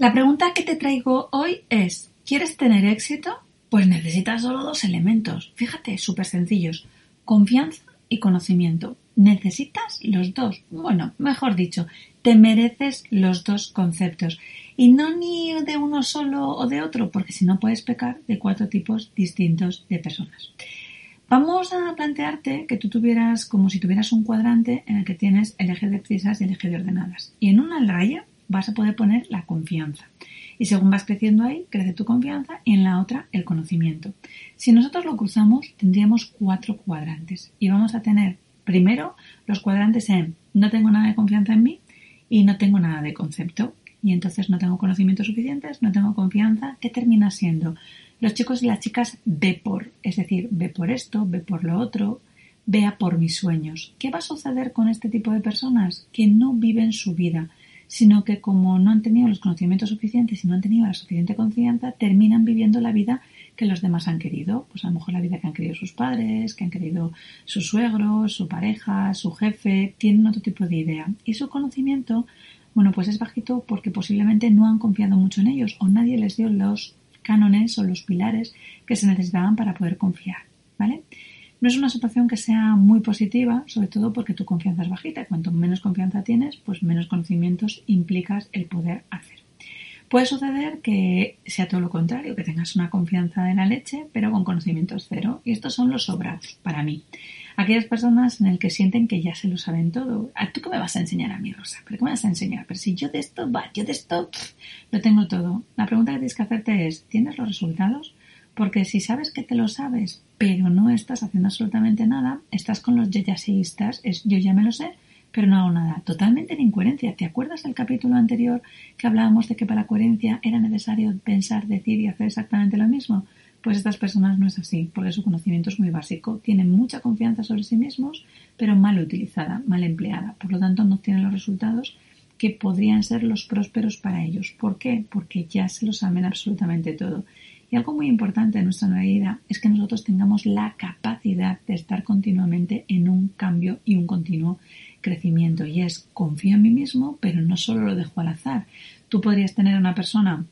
La pregunta que te traigo hoy es, ¿quieres tener éxito? Pues necesitas solo dos elementos. Fíjate, súper sencillos. Confianza y conocimiento. Necesitas los dos. Bueno, mejor dicho, te mereces los dos conceptos. Y no ni de uno solo o de otro, porque si no puedes pecar de cuatro tipos distintos de personas. Vamos a plantearte que tú tuvieras como si tuvieras un cuadrante en el que tienes el eje de prisas y el eje de ordenadas. Y en una raya vas a poder poner la confianza. Y según vas creciendo ahí, crece tu confianza y en la otra el conocimiento. Si nosotros lo cruzamos, tendríamos cuatro cuadrantes. Y vamos a tener primero los cuadrantes en no tengo nada de confianza en mí y no tengo nada de concepto. Y entonces no tengo conocimientos suficientes, no tengo confianza. ¿Qué termina siendo? Los chicos y las chicas ve por, es decir, ve por esto, ve por lo otro, vea por mis sueños. ¿Qué va a suceder con este tipo de personas? Que no viven su vida sino que como no han tenido los conocimientos suficientes y no han tenido la suficiente confianza, terminan viviendo la vida que los demás han querido. Pues a lo mejor la vida que han querido sus padres, que han querido sus suegros, su pareja, su jefe, tienen otro tipo de idea. Y su conocimiento, bueno, pues es bajito porque posiblemente no han confiado mucho en ellos o nadie les dio los cánones o los pilares que se necesitaban para poder confiar. ¿Vale? No es una situación que sea muy positiva, sobre todo porque tu confianza es bajita. Cuanto menos confianza tienes, pues menos conocimientos implicas el poder hacer. Puede suceder que sea todo lo contrario, que tengas una confianza de la leche, pero con conocimientos cero. Y estos son los sobrados, para mí. Aquellas personas en el que sienten que ya se lo saben todo. ¿A ¿Tú qué me vas a enseñar a mí, Rosa? ¿Pero qué me vas a enseñar? Pero si yo de esto, va, yo de esto, lo tengo todo. La pregunta que tienes que hacerte es, ¿tienes los resultados? Porque si sabes que te lo sabes, pero no estás haciendo absolutamente nada, estás con los yayaseístas, es yo ya me lo sé, pero no hago nada. Totalmente en incoherencia. ¿Te acuerdas del capítulo anterior que hablábamos de que para coherencia era necesario pensar, decir y hacer exactamente lo mismo? Pues estas personas no es así, porque su conocimiento es muy básico. Tienen mucha confianza sobre sí mismos, pero mal utilizada, mal empleada. Por lo tanto, no tienen los resultados que podrían ser los prósperos para ellos. ¿Por qué? Porque ya se lo saben absolutamente todo. Y algo muy importante en nuestra nueva vida es que nosotros tengamos la capacidad de estar continuamente en un cambio y un continuo crecimiento. Y es confío en mí mismo, pero no solo lo dejo al azar. Tú podrías tener una persona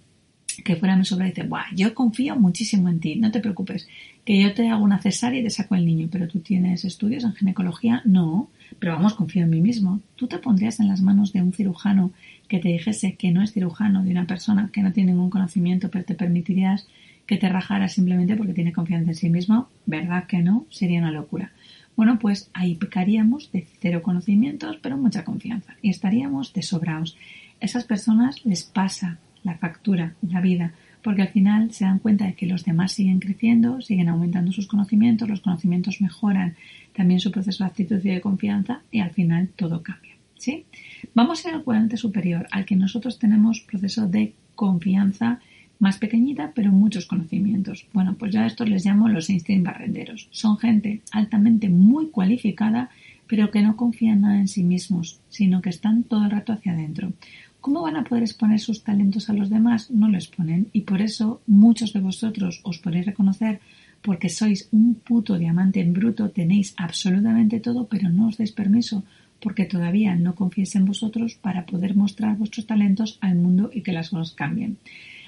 que fuera mi sobra y dice, Buah, yo confío muchísimo en ti, no te preocupes, que yo te hago una cesárea y te saco el niño, pero tú tienes estudios en ginecología, no, pero vamos, confío en mí mismo. Tú te pondrías en las manos de un cirujano que te dijese que no es cirujano, de una persona que no tiene ningún conocimiento, pero te permitirías que te rajara simplemente porque tiene confianza en sí mismo, ¿verdad que no? Sería una locura. Bueno, pues ahí pecaríamos de cero conocimientos, pero mucha confianza. Y estaríamos de sobraos. Esas personas les pasa la factura, la vida, porque al final se dan cuenta de que los demás siguen creciendo, siguen aumentando sus conocimientos, los conocimientos mejoran también su proceso de actitud y de confianza y al final todo cambia. ¿sí? Vamos al cuadrante superior, al que nosotros tenemos proceso de confianza más pequeñita, pero muchos conocimientos. Bueno, pues yo a estos les llamo los Einstein barrenderos. Son gente altamente muy cualificada, pero que no confían nada en sí mismos, sino que están todo el rato hacia adentro. ¿Cómo van a poder exponer sus talentos a los demás? No lo exponen y por eso muchos de vosotros os podéis reconocer porque sois un puto diamante en bruto, tenéis absolutamente todo, pero no os dais permiso porque todavía no confiéis en vosotros para poder mostrar vuestros talentos al mundo y que las cosas cambien.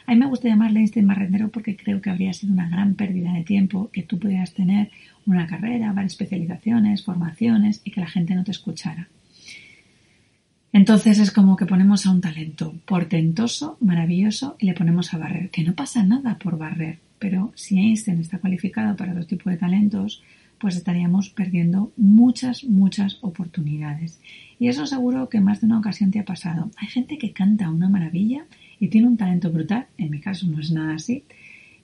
A mí me gusta llamarle Einstein Barrendero porque creo que habría sido una gran pérdida de tiempo que tú pudieras tener una carrera, varias especializaciones, formaciones y que la gente no te escuchara. Entonces es como que ponemos a un talento portentoso, maravilloso y le ponemos a barrer. Que no pasa nada por barrer, pero si Einstein está cualificado para otro tipo de talentos, pues estaríamos perdiendo muchas, muchas oportunidades. Y eso seguro que más de una ocasión te ha pasado. Hay gente que canta una maravilla y tiene un talento brutal, en mi caso no es nada así,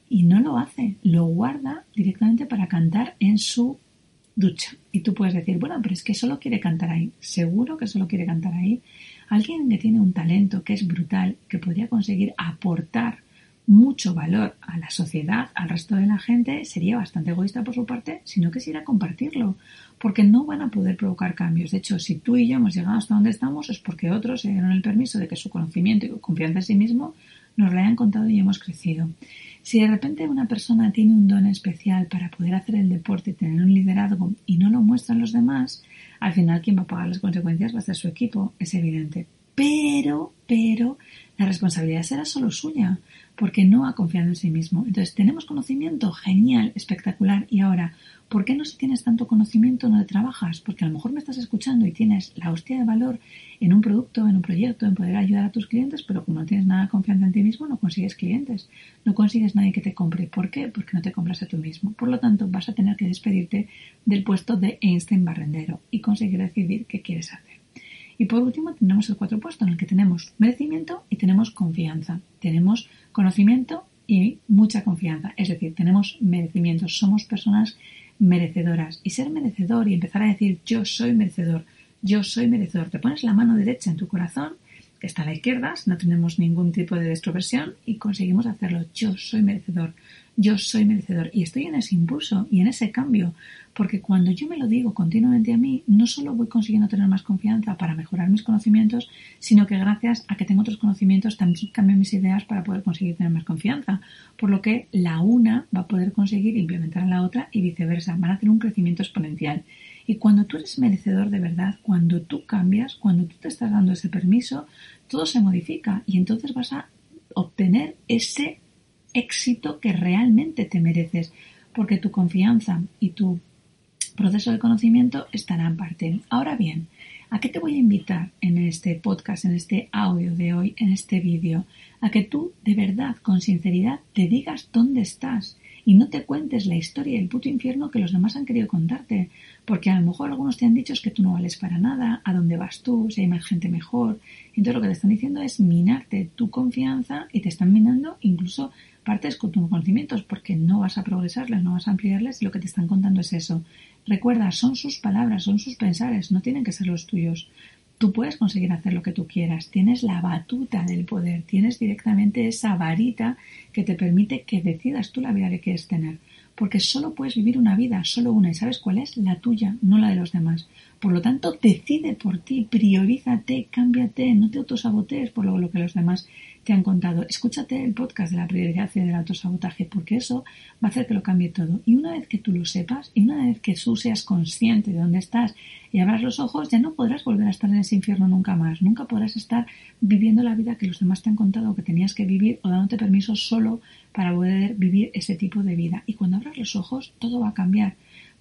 y no lo hace, lo guarda directamente para cantar en su ducha. Y tú puedes decir, bueno, pero es que solo quiere cantar ahí. Seguro que solo quiere cantar ahí. Alguien que tiene un talento que es brutal, que podría conseguir aportar mucho valor a la sociedad, al resto de la gente, sería bastante egoísta por su parte si no quisiera compartirlo, porque no van a poder provocar cambios. De hecho, si tú y yo hemos llegado hasta donde estamos es porque otros se dieron el permiso de que su conocimiento y confianza en sí mismo nos lo hayan contado y hemos crecido. Si de repente una persona tiene un don especial para poder hacer el deporte y tener un liderazgo y no lo muestran los demás, al final quien va a pagar las consecuencias va a ser su equipo, es evidente. Pero, pero, la responsabilidad será solo suya, porque no ha confiado en sí mismo. Entonces, ¿tenemos conocimiento? Genial, espectacular. Y ahora, ¿por qué no si tienes tanto conocimiento no trabajas? Porque a lo mejor me estás escuchando y tienes la hostia de valor en un producto, en un proyecto, en poder ayudar a tus clientes, pero como no tienes nada de confianza en ti mismo, no consigues clientes, no consigues nadie que te compre. ¿Por qué? Porque no te compras a tú mismo. Por lo tanto, vas a tener que despedirte del puesto de Einstein barrendero y conseguir decidir qué quieres hacer. Y por último tenemos el cuatro puesto en el que tenemos merecimiento y tenemos confianza. Tenemos conocimiento y mucha confianza. Es decir, tenemos merecimiento. Somos personas merecedoras. Y ser merecedor y empezar a decir yo soy merecedor, yo soy merecedor. Te pones la mano derecha en tu corazón, está a la izquierda, no tenemos ningún tipo de extroversión y conseguimos hacerlo. Yo soy merecedor yo soy merecedor. Y estoy en ese impulso y en ese cambio, porque cuando yo me lo digo continuamente a mí, no solo voy consiguiendo tener más confianza para mejorar mis conocimientos, sino que gracias a que tengo otros conocimientos también cambio mis ideas para poder conseguir tener más confianza. Por lo que la una va a poder conseguir implementar la otra y viceversa. Van a tener un crecimiento exponencial. Y cuando tú eres merecedor de verdad, cuando tú cambias, cuando tú te estás dando ese permiso, todo se modifica y entonces vas a obtener ese éxito que realmente te mereces, porque tu confianza y tu proceso de conocimiento estarán parte. Ahora bien, ¿a qué te voy a invitar en este podcast, en este audio de hoy, en este vídeo? A que tú, de verdad, con sinceridad, te digas dónde estás y no te cuentes la historia del puto infierno que los demás han querido contarte, porque a lo mejor algunos te han dicho que tú no vales para nada, a dónde vas tú, si hay más gente mejor. Entonces lo que te están diciendo es minarte tu confianza y te están minando incluso partes con tus conocimientos porque no vas a progresarles, no vas a ampliarles y lo que te están contando es eso. Recuerda, son sus palabras, son sus pensares, no tienen que ser los tuyos. Tú puedes conseguir hacer lo que tú quieras, tienes la batuta del poder, tienes directamente esa varita que te permite que decidas tú la vida que quieres tener. Porque solo puedes vivir una vida, solo una, y sabes cuál es, la tuya, no la de los demás. Por lo tanto, decide por ti, priorízate, cámbiate, no te autosabotees por lo, que los demás te han contado. Escúchate el podcast de la prioridad y del autosabotaje, porque eso va a hacer que lo cambie todo. Y una vez que tú lo sepas, y una vez que tú seas consciente de dónde estás y abras los ojos, ya no podrás volver a estar en ese infierno nunca más. Nunca podrás estar viviendo la vida que los demás te han contado que tenías que vivir o dándote permiso solo para poder vivir ese tipo de vida. Y cuando abras los ojos, todo va a cambiar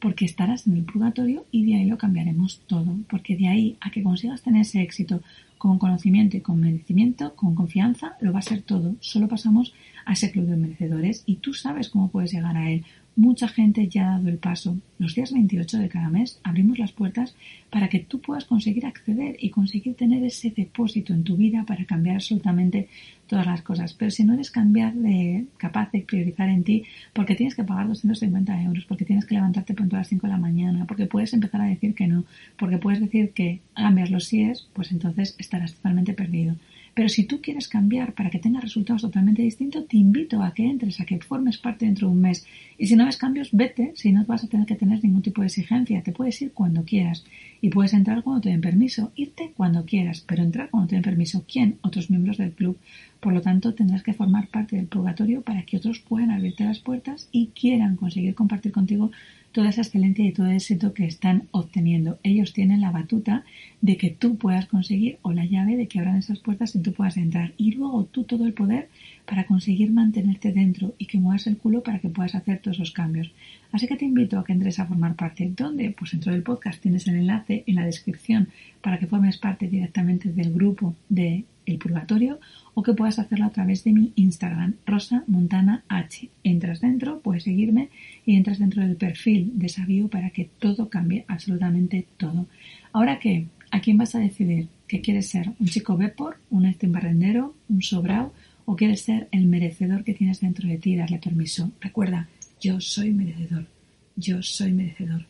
porque estarás en el purgatorio y de ahí lo cambiaremos todo, porque de ahí a que consigas tener ese éxito con conocimiento y con merecimiento, con confianza, lo va a ser todo. Solo pasamos a ese club de merecedores y tú sabes cómo puedes llegar a él. Mucha gente ya ha dado el paso. Los días 28 de cada mes abrimos las puertas para que tú puedas conseguir acceder y conseguir tener ese depósito en tu vida para cambiar absolutamente todas las cosas. Pero si no eres cambiar de capaz de priorizar en ti, porque tienes que pagar 250 euros, porque tienes que levantarte pronto a las 5 de la mañana, porque puedes empezar a decir que no, porque puedes decir que cambias los síes, pues entonces estarás totalmente perdido. Pero si tú quieres cambiar para que tengas resultados totalmente distintos, te invito a que entres, a que formes parte dentro de un mes. Y si no ves cambios, vete, si no vas a tener que tener ningún tipo de exigencia. Te puedes ir cuando quieras. Y puedes entrar cuando te den permiso, irte cuando quieras, pero entrar cuando te den permiso. ¿Quién? Otros miembros del club. Por lo tanto, tendrás que formar parte del purgatorio para que otros puedan abrirte las puertas y quieran conseguir compartir contigo toda esa excelencia y todo el éxito que están obteniendo. Ellos tienen la batuta de que tú puedas conseguir o la llave de que abran esas puertas y tú puedas entrar. Y luego tú todo el poder para conseguir mantenerte dentro y que muevas el culo para que puedas hacer todos esos cambios. Así que te invito a que entres a formar parte. ¿Dónde? Pues dentro del podcast tienes el enlace en la descripción para que formes parte directamente del grupo de El Purgatorio o que puedas hacerlo a través de mi Instagram, Rosa Montana H. Entras dentro, puedes seguirme y entras dentro del perfil de Sabio para que todo cambie, absolutamente todo. Ahora qué, ¿a quién vas a decidir? ¿Qué quieres ser? ¿Un chico Bepor? ¿Un barrendero? ¿Un sobrao? ¿O quieres ser el merecedor que tienes dentro de ti darle permiso? Recuerda, yo soy merecedor. Yo soy merecedor.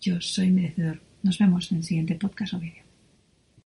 Yo soy merecedor. Nos vemos en el siguiente podcast o vídeo.